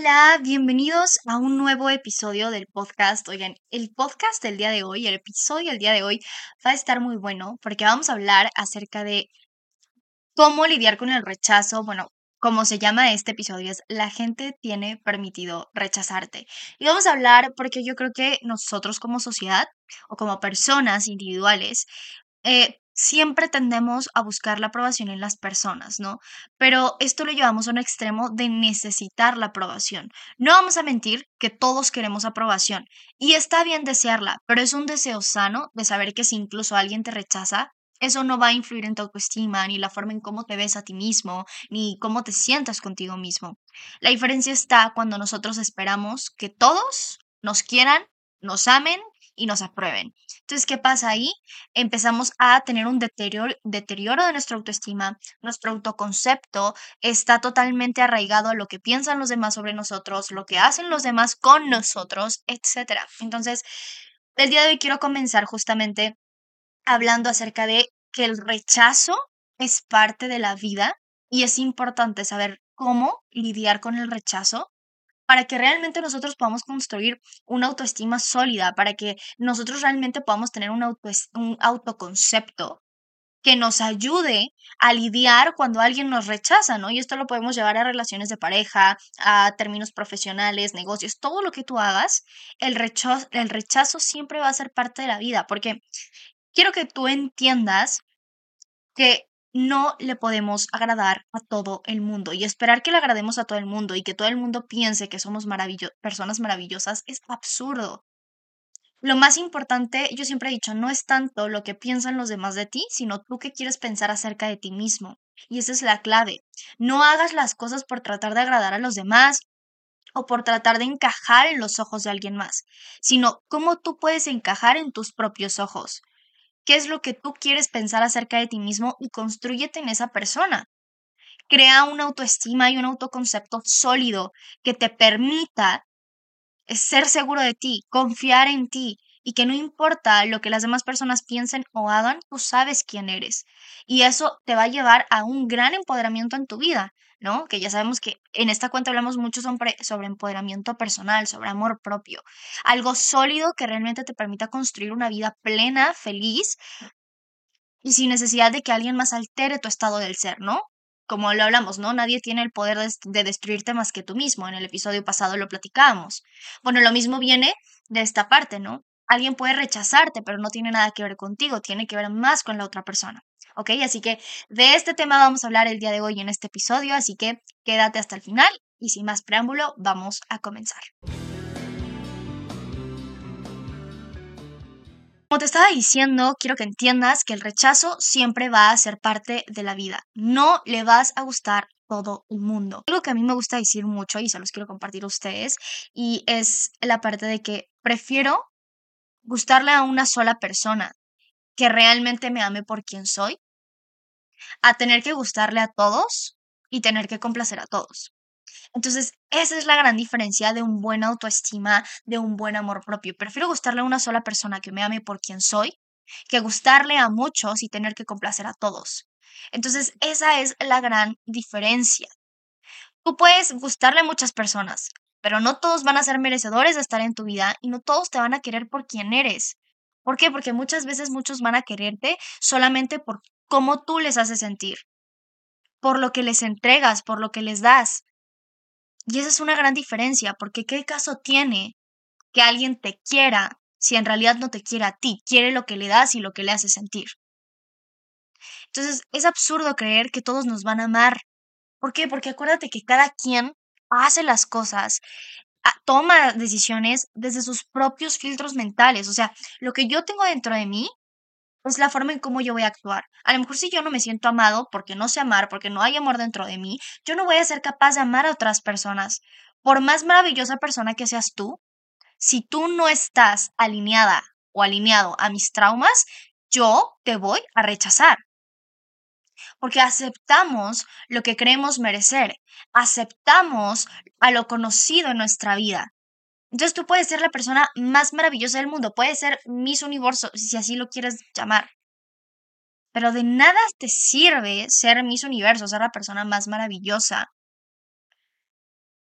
Hola, bienvenidos a un nuevo episodio del podcast. Oigan, el podcast del día de hoy, el episodio del día de hoy va a estar muy bueno porque vamos a hablar acerca de cómo lidiar con el rechazo. Bueno, como se llama este episodio es La gente tiene permitido rechazarte. Y vamos a hablar porque yo creo que nosotros como sociedad o como personas individuales eh, siempre tendemos a buscar la aprobación en las personas, ¿no? Pero esto lo llevamos a un extremo de necesitar la aprobación. No vamos a mentir que todos queremos aprobación y está bien desearla, pero es un deseo sano de saber que si incluso alguien te rechaza, eso no va a influir en tu autoestima, ni la forma en cómo te ves a ti mismo, ni cómo te sientas contigo mismo. La diferencia está cuando nosotros esperamos que todos nos quieran, nos amen y nos aprueben. Entonces, ¿qué pasa ahí? Empezamos a tener un deterioro, deterioro de nuestra autoestima, nuestro autoconcepto está totalmente arraigado a lo que piensan los demás sobre nosotros, lo que hacen los demás con nosotros, etc. Entonces, el día de hoy quiero comenzar justamente hablando acerca de que el rechazo es parte de la vida y es importante saber cómo lidiar con el rechazo para que realmente nosotros podamos construir una autoestima sólida, para que nosotros realmente podamos tener un, un autoconcepto que nos ayude a lidiar cuando alguien nos rechaza, ¿no? Y esto lo podemos llevar a relaciones de pareja, a términos profesionales, negocios, todo lo que tú hagas, el rechazo, el rechazo siempre va a ser parte de la vida, porque quiero que tú entiendas que no le podemos agradar a todo el mundo y esperar que le agrademos a todo el mundo y que todo el mundo piense que somos personas maravillosas es absurdo. Lo más importante, yo siempre he dicho, no es tanto lo que piensan los demás de ti, sino tú qué quieres pensar acerca de ti mismo. Y esa es la clave. No hagas las cosas por tratar de agradar a los demás o por tratar de encajar en los ojos de alguien más, sino cómo tú puedes encajar en tus propios ojos qué es lo que tú quieres pensar acerca de ti mismo y construyete en esa persona. Crea una autoestima y un autoconcepto sólido que te permita ser seguro de ti, confiar en ti y que no importa lo que las demás personas piensen o hagan, tú sabes quién eres. Y eso te va a llevar a un gran empoderamiento en tu vida. ¿No? Que ya sabemos que en esta cuenta hablamos mucho sobre, sobre empoderamiento personal, sobre amor propio, algo sólido que realmente te permita construir una vida plena, feliz y sin necesidad de que alguien más altere tu estado del ser, ¿no? Como lo hablamos, ¿no? Nadie tiene el poder de, de destruirte más que tú mismo. En el episodio pasado lo platicábamos. Bueno, lo mismo viene de esta parte, ¿no? Alguien puede rechazarte, pero no tiene nada que ver contigo, tiene que ver más con la otra persona. ¿Ok? Así que de este tema vamos a hablar el día de hoy en este episodio, así que quédate hasta el final y sin más preámbulo, vamos a comenzar. Como te estaba diciendo, quiero que entiendas que el rechazo siempre va a ser parte de la vida. No le vas a gustar todo el mundo. Algo que a mí me gusta decir mucho y se los quiero compartir a ustedes y es la parte de que prefiero gustarle a una sola persona que realmente me ame por quien soy, a tener que gustarle a todos y tener que complacer a todos. Entonces, esa es la gran diferencia de un buen autoestima, de un buen amor propio. Prefiero gustarle a una sola persona que me ame por quien soy, que gustarle a muchos y tener que complacer a todos. Entonces, esa es la gran diferencia. Tú puedes gustarle a muchas personas, pero no todos van a ser merecedores de estar en tu vida y no todos te van a querer por quien eres. ¿Por qué? Porque muchas veces muchos van a quererte solamente por cómo tú les haces sentir, por lo que les entregas, por lo que les das. Y esa es una gran diferencia, porque ¿qué caso tiene que alguien te quiera si en realidad no te quiere a ti, quiere lo que le das y lo que le hace sentir? Entonces, es absurdo creer que todos nos van a amar. ¿Por qué? Porque acuérdate que cada quien hace las cosas toma decisiones desde sus propios filtros mentales. O sea, lo que yo tengo dentro de mí es la forma en cómo yo voy a actuar. A lo mejor si yo no me siento amado porque no sé amar, porque no hay amor dentro de mí, yo no voy a ser capaz de amar a otras personas. Por más maravillosa persona que seas tú, si tú no estás alineada o alineado a mis traumas, yo te voy a rechazar porque aceptamos lo que creemos merecer, aceptamos a lo conocido en nuestra vida. Entonces tú puedes ser la persona más maravillosa del mundo, puedes ser Miss Universo, si así lo quieres llamar. Pero de nada te sirve ser Miss Universo, ser la persona más maravillosa,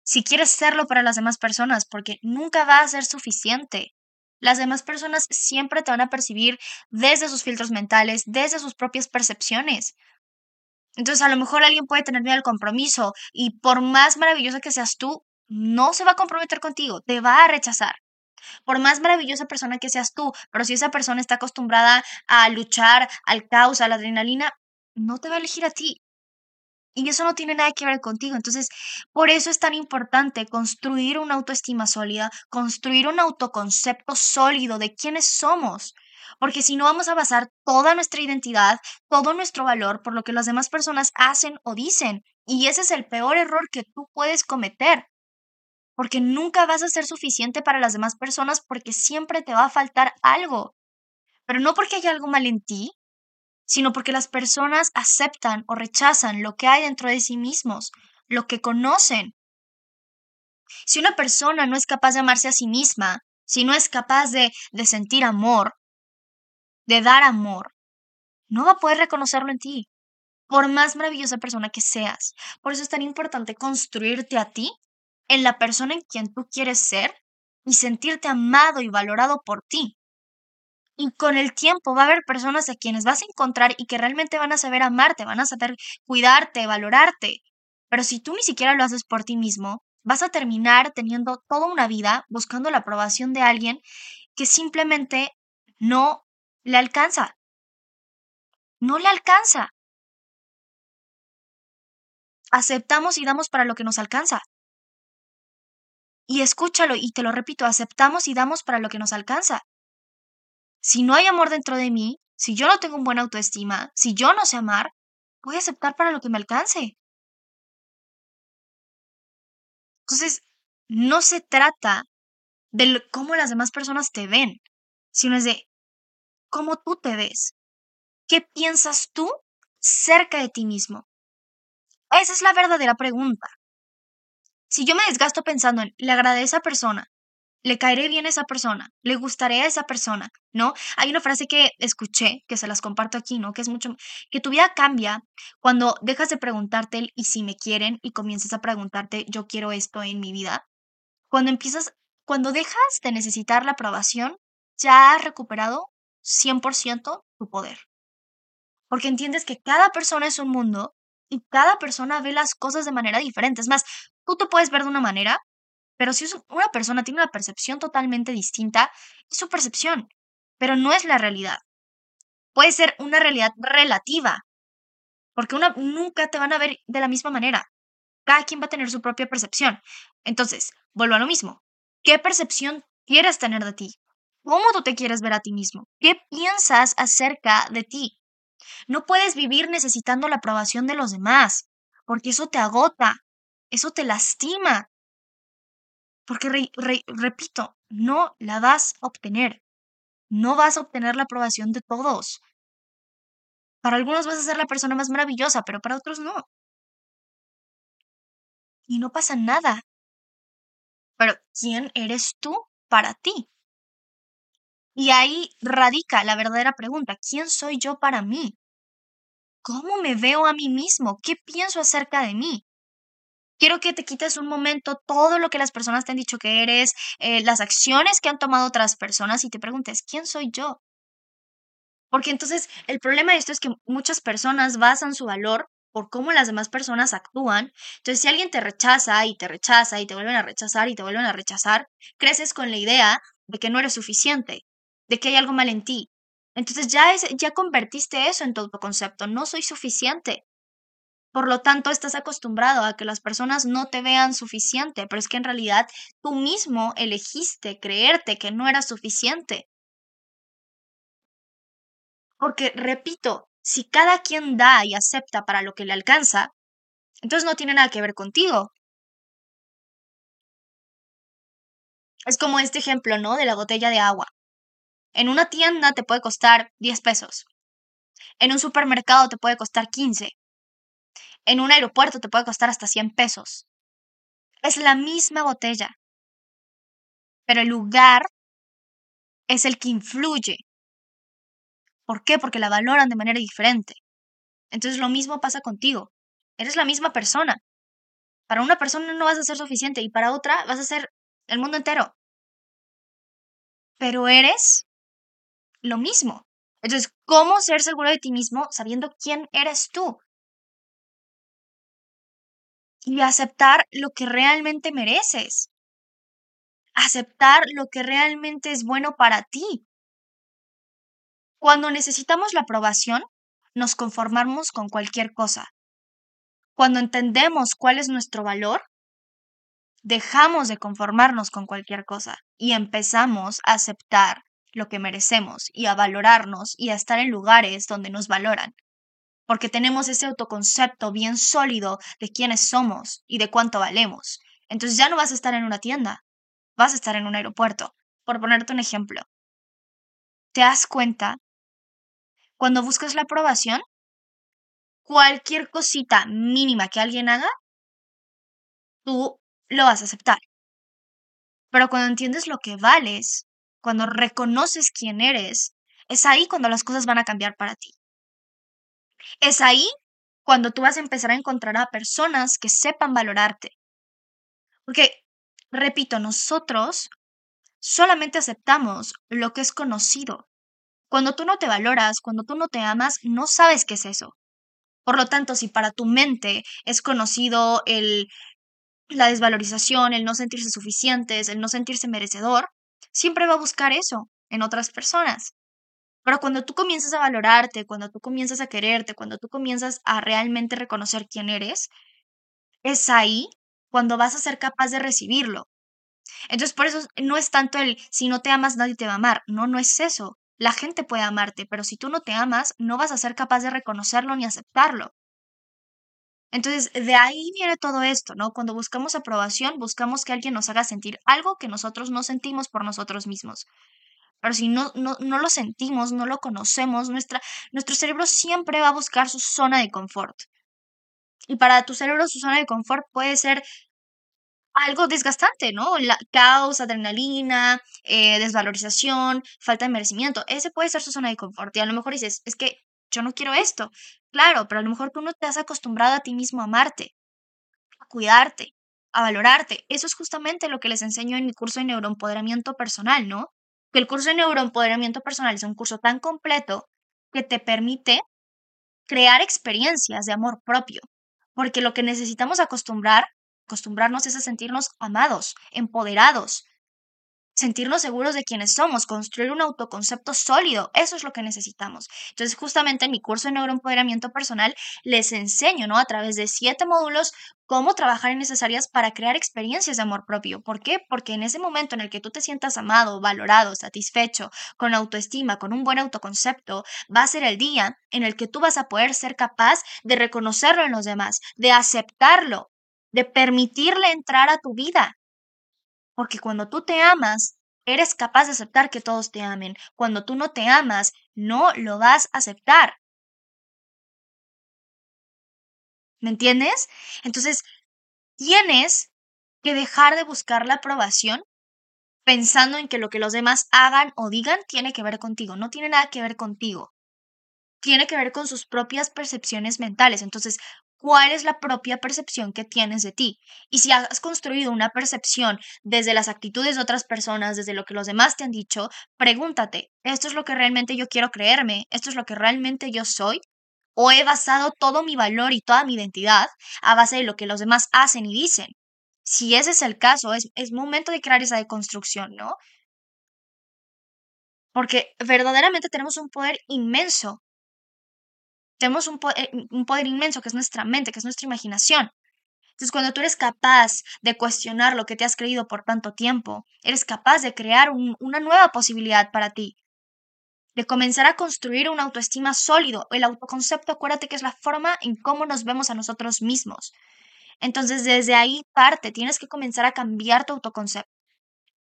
si quieres serlo para las demás personas, porque nunca va a ser suficiente. Las demás personas siempre te van a percibir desde sus filtros mentales, desde sus propias percepciones. Entonces, a lo mejor alguien puede tener miedo al compromiso y por más maravillosa que seas tú, no se va a comprometer contigo, te va a rechazar. Por más maravillosa persona que seas tú, pero si esa persona está acostumbrada a luchar, al caos, a la adrenalina, no te va a elegir a ti. Y eso no tiene nada que ver contigo. Entonces, por eso es tan importante construir una autoestima sólida, construir un autoconcepto sólido de quiénes somos. Porque si no vamos a basar toda nuestra identidad, todo nuestro valor por lo que las demás personas hacen o dicen. Y ese es el peor error que tú puedes cometer. Porque nunca vas a ser suficiente para las demás personas porque siempre te va a faltar algo. Pero no porque haya algo mal en ti, sino porque las personas aceptan o rechazan lo que hay dentro de sí mismos, lo que conocen. Si una persona no es capaz de amarse a sí misma, si no es capaz de, de sentir amor, de dar amor, no va a poder reconocerlo en ti, por más maravillosa persona que seas. Por eso es tan importante construirte a ti en la persona en quien tú quieres ser y sentirte amado y valorado por ti. Y con el tiempo va a haber personas a quienes vas a encontrar y que realmente van a saber amarte, van a saber cuidarte, valorarte. Pero si tú ni siquiera lo haces por ti mismo, vas a terminar teniendo toda una vida buscando la aprobación de alguien que simplemente no le alcanza. No le alcanza. Aceptamos y damos para lo que nos alcanza. Y escúchalo y te lo repito, aceptamos y damos para lo que nos alcanza. Si no hay amor dentro de mí, si yo no tengo un buen autoestima, si yo no sé amar, voy a aceptar para lo que me alcance. Entonces, no se trata de cómo las demás personas te ven, sino es de cómo tú te ves. ¿Qué piensas tú cerca de ti mismo? Esa es la verdadera pregunta. Si yo me desgasto pensando en, le agradezco a esa persona, le caeré bien a esa persona, le gustaré a esa persona, ¿no? Hay una frase que escuché, que se las comparto aquí, ¿no? Que es mucho, que tu vida cambia cuando dejas de preguntarte y si me quieren y comienzas a preguntarte yo quiero esto en mi vida. Cuando empiezas, cuando dejas de necesitar la aprobación, ya has recuperado 100% tu poder. Porque entiendes que cada persona es un mundo y cada persona ve las cosas de manera diferente. Es más, tú te puedes ver de una manera pero si una persona tiene una percepción totalmente distinta, es su percepción, pero no es la realidad. Puede ser una realidad relativa, porque una, nunca te van a ver de la misma manera. Cada quien va a tener su propia percepción. Entonces, vuelvo a lo mismo. ¿Qué percepción quieres tener de ti? ¿Cómo tú te quieres ver a ti mismo? ¿Qué piensas acerca de ti? No puedes vivir necesitando la aprobación de los demás, porque eso te agota, eso te lastima, porque, repito, no la vas a obtener. No vas a obtener la aprobación de todos. Para algunos vas a ser la persona más maravillosa, pero para otros no. Y no pasa nada. Pero ¿quién eres tú para ti? Y ahí radica la verdadera pregunta, ¿quién soy yo para mí? ¿Cómo me veo a mí mismo? ¿Qué pienso acerca de mí? Quiero que te quites un momento todo lo que las personas te han dicho que eres, eh, las acciones que han tomado otras personas y te preguntes, ¿quién soy yo? Porque entonces el problema de esto es que muchas personas basan su valor por cómo las demás personas actúan. Entonces, si alguien te rechaza y te rechaza y te vuelven a rechazar y te vuelven a rechazar, creces con la idea de que no eres suficiente, de que hay algo mal en ti. Entonces ya, es, ya convertiste eso en tu concepto, no soy suficiente. Por lo tanto, estás acostumbrado a que las personas no te vean suficiente, pero es que en realidad tú mismo elegiste creerte que no era suficiente. Porque, repito, si cada quien da y acepta para lo que le alcanza, entonces no tiene nada que ver contigo. Es como este ejemplo, ¿no? De la botella de agua. En una tienda te puede costar 10 pesos. En un supermercado te puede costar 15 en un aeropuerto te puede costar hasta 100 pesos. Es la misma botella, pero el lugar es el que influye. ¿Por qué? Porque la valoran de manera diferente. Entonces lo mismo pasa contigo. Eres la misma persona, Para una persona no vas a ser suficiente y para otra vas a ser el mundo entero. Pero eres lo mismo. Entonces, ¿cómo ser seguro de ti mismo sabiendo quién eres tú? Y aceptar lo que realmente mereces. Aceptar lo que realmente es bueno para ti. Cuando necesitamos la aprobación, nos conformamos con cualquier cosa. Cuando entendemos cuál es nuestro valor, dejamos de conformarnos con cualquier cosa y empezamos a aceptar lo que merecemos y a valorarnos y a estar en lugares donde nos valoran. Porque tenemos ese autoconcepto bien sólido de quiénes somos y de cuánto valemos. Entonces ya no vas a estar en una tienda, vas a estar en un aeropuerto. Por ponerte un ejemplo, te das cuenta cuando buscas la aprobación, cualquier cosita mínima que alguien haga, tú lo vas a aceptar. Pero cuando entiendes lo que vales, cuando reconoces quién eres, es ahí cuando las cosas van a cambiar para ti. Es ahí cuando tú vas a empezar a encontrar a personas que sepan valorarte. Porque, repito, nosotros solamente aceptamos lo que es conocido. Cuando tú no te valoras, cuando tú no te amas, no sabes qué es eso. Por lo tanto, si para tu mente es conocido el la desvalorización, el no sentirse suficientes, el no sentirse merecedor, siempre va a buscar eso en otras personas. Pero cuando tú comienzas a valorarte, cuando tú comienzas a quererte, cuando tú comienzas a realmente reconocer quién eres, es ahí cuando vas a ser capaz de recibirlo. Entonces, por eso no es tanto el si no te amas, nadie te va a amar. No, no es eso. La gente puede amarte, pero si tú no te amas, no vas a ser capaz de reconocerlo ni aceptarlo. Entonces, de ahí viene todo esto, ¿no? Cuando buscamos aprobación, buscamos que alguien nos haga sentir algo que nosotros no sentimos por nosotros mismos. Pero si no, no, no lo sentimos, no lo conocemos, nuestra, nuestro cerebro siempre va a buscar su zona de confort. Y para tu cerebro su zona de confort puede ser algo desgastante, ¿no? La, caos, adrenalina, eh, desvalorización, falta de merecimiento. Ese puede ser su zona de confort. Y a lo mejor dices, es que yo no quiero esto. Claro, pero a lo mejor tú no te has acostumbrado a ti mismo a amarte, a cuidarte, a valorarte. Eso es justamente lo que les enseño en mi curso de neuroempoderamiento personal, ¿no? Que el curso de neuroempoderamiento personal es un curso tan completo que te permite crear experiencias de amor propio. Porque lo que necesitamos acostumbrar, acostumbrarnos es a sentirnos amados, empoderados, sentirnos seguros de quienes somos, construir un autoconcepto sólido. Eso es lo que necesitamos. Entonces, justamente en mi curso de neuroempoderamiento personal les enseño, ¿no? A través de siete módulos, cómo trabajar en esas áreas para crear experiencias de amor propio. ¿Por qué? Porque en ese momento en el que tú te sientas amado, valorado, satisfecho, con autoestima, con un buen autoconcepto, va a ser el día en el que tú vas a poder ser capaz de reconocerlo en los demás, de aceptarlo, de permitirle entrar a tu vida. Porque cuando tú te amas, eres capaz de aceptar que todos te amen. Cuando tú no te amas, no lo vas a aceptar. ¿Me entiendes? Entonces, tienes que dejar de buscar la aprobación pensando en que lo que los demás hagan o digan tiene que ver contigo. No tiene nada que ver contigo. Tiene que ver con sus propias percepciones mentales. Entonces, cuál es la propia percepción que tienes de ti. Y si has construido una percepción desde las actitudes de otras personas, desde lo que los demás te han dicho, pregúntate, ¿esto es lo que realmente yo quiero creerme? ¿Esto es lo que realmente yo soy? ¿O he basado todo mi valor y toda mi identidad a base de lo que los demás hacen y dicen? Si ese es el caso, es, es momento de crear esa deconstrucción, ¿no? Porque verdaderamente tenemos un poder inmenso tenemos eh, un poder, inmenso que es nuestra mente, que es nuestra imaginación. Entonces, cuando tú eres capaz de cuestionar lo que te has creído por tanto tiempo, eres capaz de crear una nueva posibilidad para ti, de comenzar a construir una autoestima sólido. El autoconcepto, acuérdate que es la forma en cómo nos vemos a nosotros mismos. Entonces, desde ahí parte, tienes que comenzar a cambiar tu autoconcepto,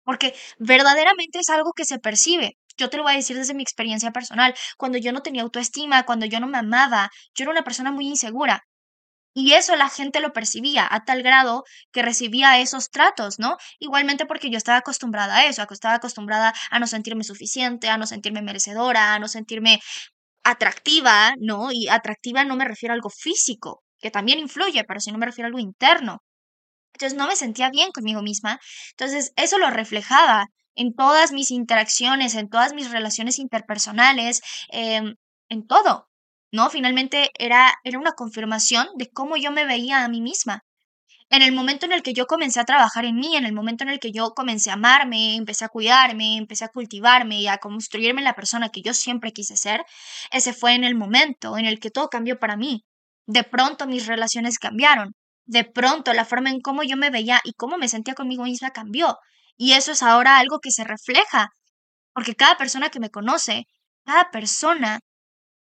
porque verdaderamente es algo que se percibe. Yo te lo voy a decir desde mi experiencia personal. Cuando yo no tenía autoestima, cuando yo no me amaba, yo era una persona muy insegura. Y eso la gente lo percibía a tal grado que recibía esos tratos, ¿no? Igualmente porque yo estaba acostumbrada a eso, estaba acostumbrada a no sentirme suficiente, a no sentirme merecedora, a no sentirme atractiva, ¿no? Y atractiva no me refiero a algo físico, que también influye, pero sí no me refiero a algo interno. Entonces no me sentía bien conmigo misma. Entonces eso lo reflejaba en todas mis interacciones, en todas mis relaciones interpersonales, em, en todo. ¿No? Finalmente era, era una confirmación de cómo yo me veía a mí misma. En el momento en el que yo comencé a trabajar en mí, en el momento en el que yo comencé a amarme, empecé a cuidarme, empecé a cultivarme y a construirme la persona que yo siempre quise ser, ese fue en el momento en el que todo cambió para mí. De pronto mis relaciones cambiaron. De pronto la forma en cómo yo me veía y cómo me sentía conmigo misma cambió. Y eso es ahora algo que se refleja. Porque cada persona que me conoce, cada persona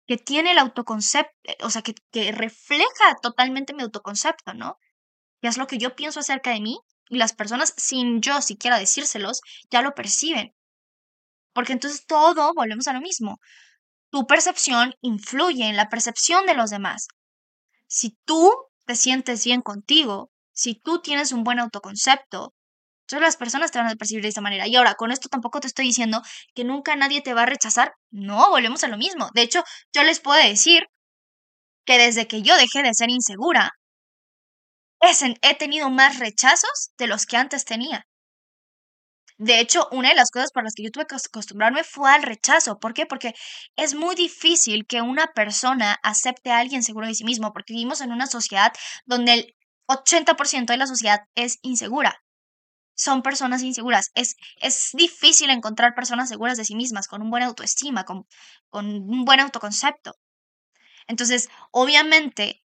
que tiene el autoconcepto, o sea, que, que refleja totalmente mi autoconcepto, ¿no? Que es lo que yo pienso acerca de mí y las personas, sin yo siquiera decírselos, ya lo perciben. Porque entonces todo, volvemos a lo mismo. Tu percepción influye en la percepción de los demás. Si tú te sientes bien contigo, si tú tienes un buen autoconcepto, entonces las personas te van a percibir de esa manera. Y ahora, con esto tampoco te estoy diciendo que nunca nadie te va a rechazar. No, volvemos a lo mismo. De hecho, yo les puedo decir que desde que yo dejé de ser insegura, he tenido más rechazos de los que antes tenía. De hecho, una de las cosas por las que yo tuve que acostumbrarme fue al rechazo. ¿Por qué? Porque es muy difícil que una persona acepte a alguien seguro de sí mismo, porque vivimos en una sociedad donde el 80% de la sociedad es insegura. Son personas inseguras. Es, es difícil encontrar personas seguras de sí mismas, con un buen autoestima, con, con un buen autoconcepto. Entonces, obviamente,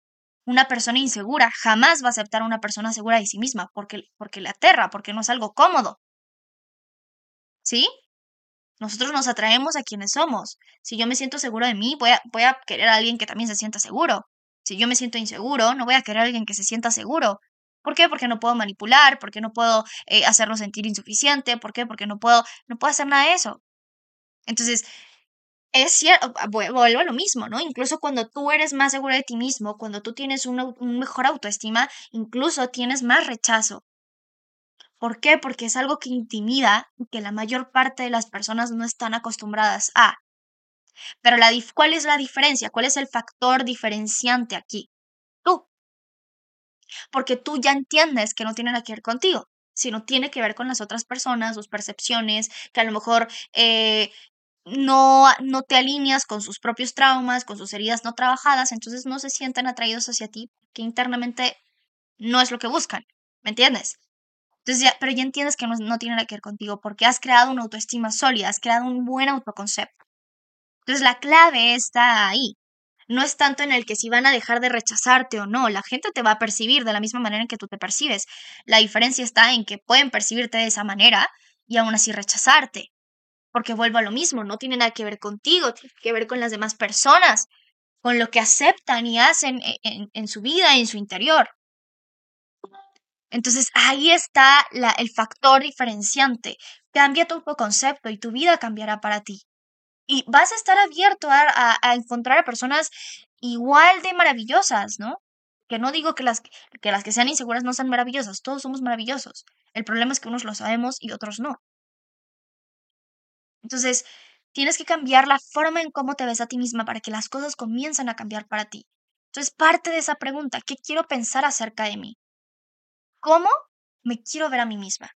una persona insegura jamás va a aceptar a una persona segura de sí misma porque, porque le aterra, porque no es algo cómodo. ¿Sí? Nosotros nos atraemos a quienes somos. Si yo me siento seguro de mí, voy a, voy a querer a alguien que también se sienta seguro. Si yo me siento inseguro, no voy a querer a alguien que se sienta seguro. ¿Por qué? Porque no puedo manipular, porque no puedo eh, hacerlo sentir insuficiente, ¿por qué? Porque no puedo, no puedo hacer nada de eso. Entonces, es cierto, vuelvo a lo mismo, ¿no? Incluso cuando tú eres más seguro de ti mismo, cuando tú tienes una, un mejor autoestima, incluso tienes más rechazo. ¿Por qué? Porque es algo que intimida y que la mayor parte de las personas no están acostumbradas a. Pero la, ¿cuál es la diferencia? ¿Cuál es el factor diferenciante aquí? Porque tú ya entiendes que no tiene nada que ver contigo, sino tiene que ver con las otras personas, sus percepciones, que a lo mejor eh, no, no te alineas con sus propios traumas, con sus heridas no trabajadas, entonces no se sienten atraídos hacia ti, que internamente no es lo que buscan, ¿me entiendes? Entonces ya, pero ya entiendes que no, no tiene nada que ver contigo porque has creado una autoestima sólida, has creado un buen autoconcepto. Entonces la clave está ahí. No es tanto en el que si van a dejar de rechazarte o no, la gente te va a percibir de la misma manera en que tú te percibes. La diferencia está en que pueden percibirte de esa manera y aún así rechazarte porque vuelvo a lo mismo, no tiene nada que ver contigo, tiene que ver con las demás personas, con lo que aceptan y hacen e, en, su vida, en su interior. Entonces ahí está el factor diferenciante. Cambia tu concepto y tu vida cambiará para ti. Y vas a estar abierto a, a, encontrar a personas igual de maravillosas, ¿no? Que no digo que las, que las que sean inseguras no sean maravillosas, todos somos maravillosos. El problema es que unos lo sabemos y otros no. Entonces, tienes que cambiar la forma en cómo te ves a ti misma para que las cosas comiencen a cambiar para ti. Entonces, parte de esa pregunta, ¿qué quiero pensar acerca de mí? ¿Cómo me quiero ver a mí misma?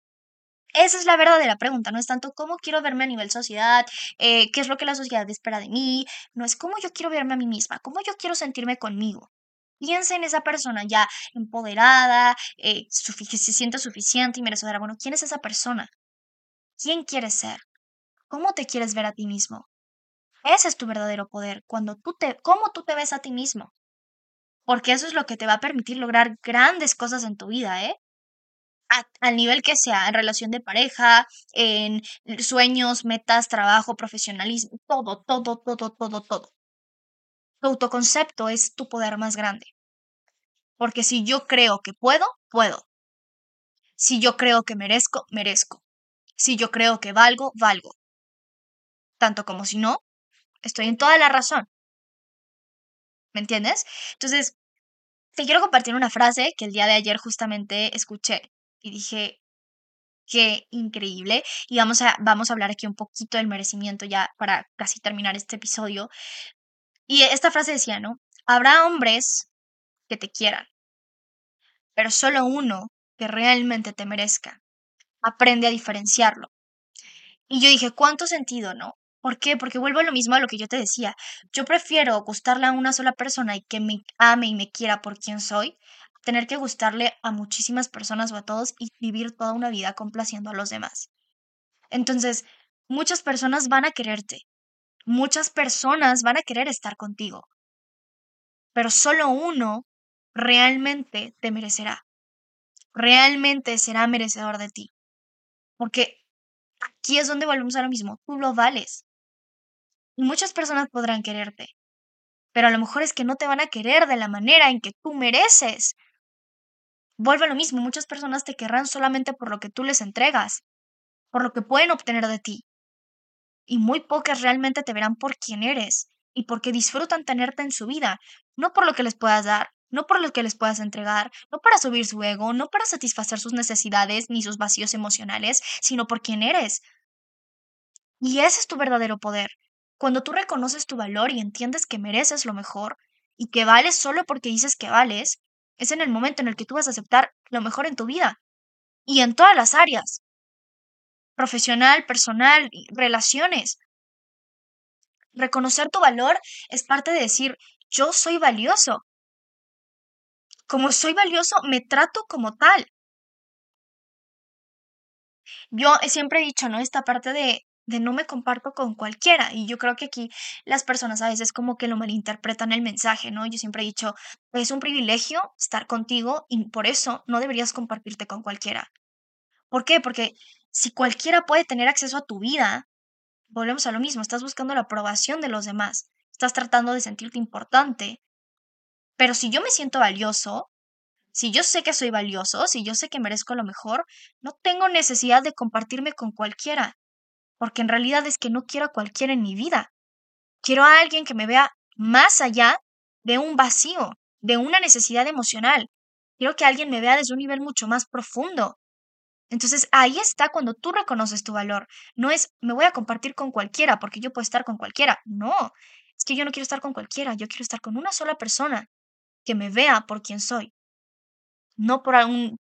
Esa es la verdadera pregunta, no es tanto cómo quiero verme a nivel sociedad, eh, qué es lo que la sociedad espera de mí, no es cómo yo quiero verme a mí misma, cómo yo quiero sentirme conmigo. Piensa en esa persona ya empoderada, eh, que se siente suficiente y merecedora. Bueno, ¿quién es esa persona? ¿Quién quiere ser? ¿Cómo te quieres ver a ti mismo? Ese es tu verdadero poder, cuando tú te, cómo tú te ves a ti mismo. Porque eso es lo que te va a permitir lograr grandes cosas en tu vida, ¿eh? Al nivel que sea, en relación de pareja, en sueños, metas, trabajo, profesionalismo, todo, todo, todo, todo, todo. Tu autoconcepto es tu poder más grande. Porque si yo creo que puedo, puedo. Si yo creo que merezco, merezco. Si yo creo que valgo, valgo tanto como si no, estoy en toda la razón. ¿Me entiendes? Entonces, te quiero compartir una frase que el día de ayer justamente escuché y dije, qué increíble. Y vamos a, vamos a hablar aquí un poquito del merecimiento ya para casi terminar este episodio. Y esta frase decía, ¿no? Habrá hombres que te quieran, pero solo uno que realmente te merezca. Aprende a diferenciarlo. Y yo dije, ¿cuánto sentido, no? ¿Por qué? Porque vuelvo a lo mismo a lo que yo te decía. Yo prefiero gustarle a una sola persona y que me ame y me quiera por quien soy, tener que gustarle a muchísimas personas o a todos y vivir toda una vida complaciendo a los demás. Entonces, muchas personas van a quererte, muchas personas van a querer estar contigo, pero solo uno realmente te merecerá, realmente será merecedor de ti. Porque aquí es donde volvemos a lo mismo, tú lo vales. Y muchas personas podrán quererte, pero a lo mejor es que no te van a querer de la manera en que tú mereces. Vuelve a lo mismo, muchas personas te querrán solamente por lo que tú les entregas, por lo que pueden obtener de ti. Y muy pocas realmente te verán por quién eres y porque disfrutan tenerte en su vida, no por lo que les puedas dar, no por lo que les puedas entregar, no para subir su ego, no para satisfacer sus necesidades ni sus vacíos emocionales, sino por quién eres. Y ese es tu verdadero poder. Cuando tú reconoces tu valor y entiendes que mereces lo mejor y que vales solo porque dices que vales, es en el momento en el que tú vas a aceptar lo mejor en tu vida y en todas las áreas profesional, personal, relaciones. Reconocer tu valor es parte de decir, yo soy valioso. Como soy valioso, me trato como tal. Yo siempre he dicho, ¿no? Esta parte de, de no me comparto con cualquiera. Y yo creo que aquí las personas a veces como que lo malinterpretan el mensaje, ¿no? Yo siempre he dicho, es un privilegio estar contigo y por eso no deberías compartirte con cualquiera. ¿Por qué? Porque si cualquiera puede tener acceso a tu vida, volvemos a lo mismo, estás buscando la aprobación de los demás, estás tratando de sentirte importante. Pero si yo me siento valioso, si yo sé que soy valioso, si yo sé que merezco lo mejor, no tengo necesidad de compartirme con cualquiera, porque en realidad es que no quiero a cualquiera en mi vida. Quiero a alguien que me vea más allá de un vacío, de una necesidad emocional. Quiero que alguien me vea desde un nivel mucho más profundo, entonces ahí está cuando tú reconoces tu valor. No es me voy a compartir con cualquiera porque yo puedo estar con cualquiera. No, es que yo no quiero estar con cualquiera, yo quiero estar con una sola persona que me vea por quien soy. No, por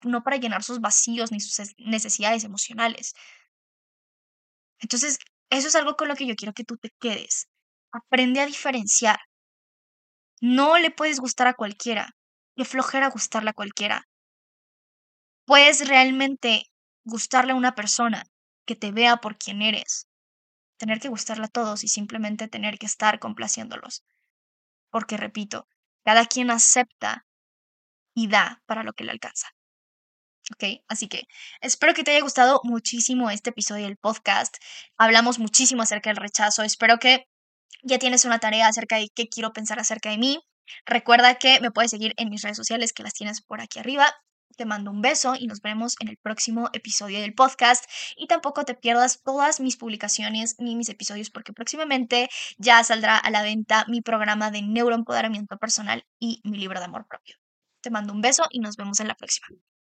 no para llenar sus vacíos ni sus necesidades emocionales. Entonces, eso es algo con lo que yo quiero que tú te quedes. Aprende a diferenciar. No le puedes gustar a cualquiera. Qué flojera gustarle a cualquiera. Puedes realmente gustarle a una persona que te vea por quien eres, tener que gustarle a todos y simplemente tener que estar complaciéndolos. Porque, repito, cada quien acepta y da para lo que le alcanza. ¿Ok? Así que espero que te haya gustado muchísimo este episodio del podcast. Hablamos muchísimo acerca del rechazo. Espero que ya tienes una tarea acerca de qué quiero pensar acerca de mí. Recuerda que me puedes seguir en mis redes sociales que las tienes por aquí arriba. Te mando un beso y nos vemos en el próximo episodio del podcast. Y tampoco te pierdas todas mis publicaciones ni mis episodios porque próximamente ya saldrá a la venta mi programa de neuroempoderamiento personal y mi libro de amor propio. Te mando un beso y nos vemos en la próxima.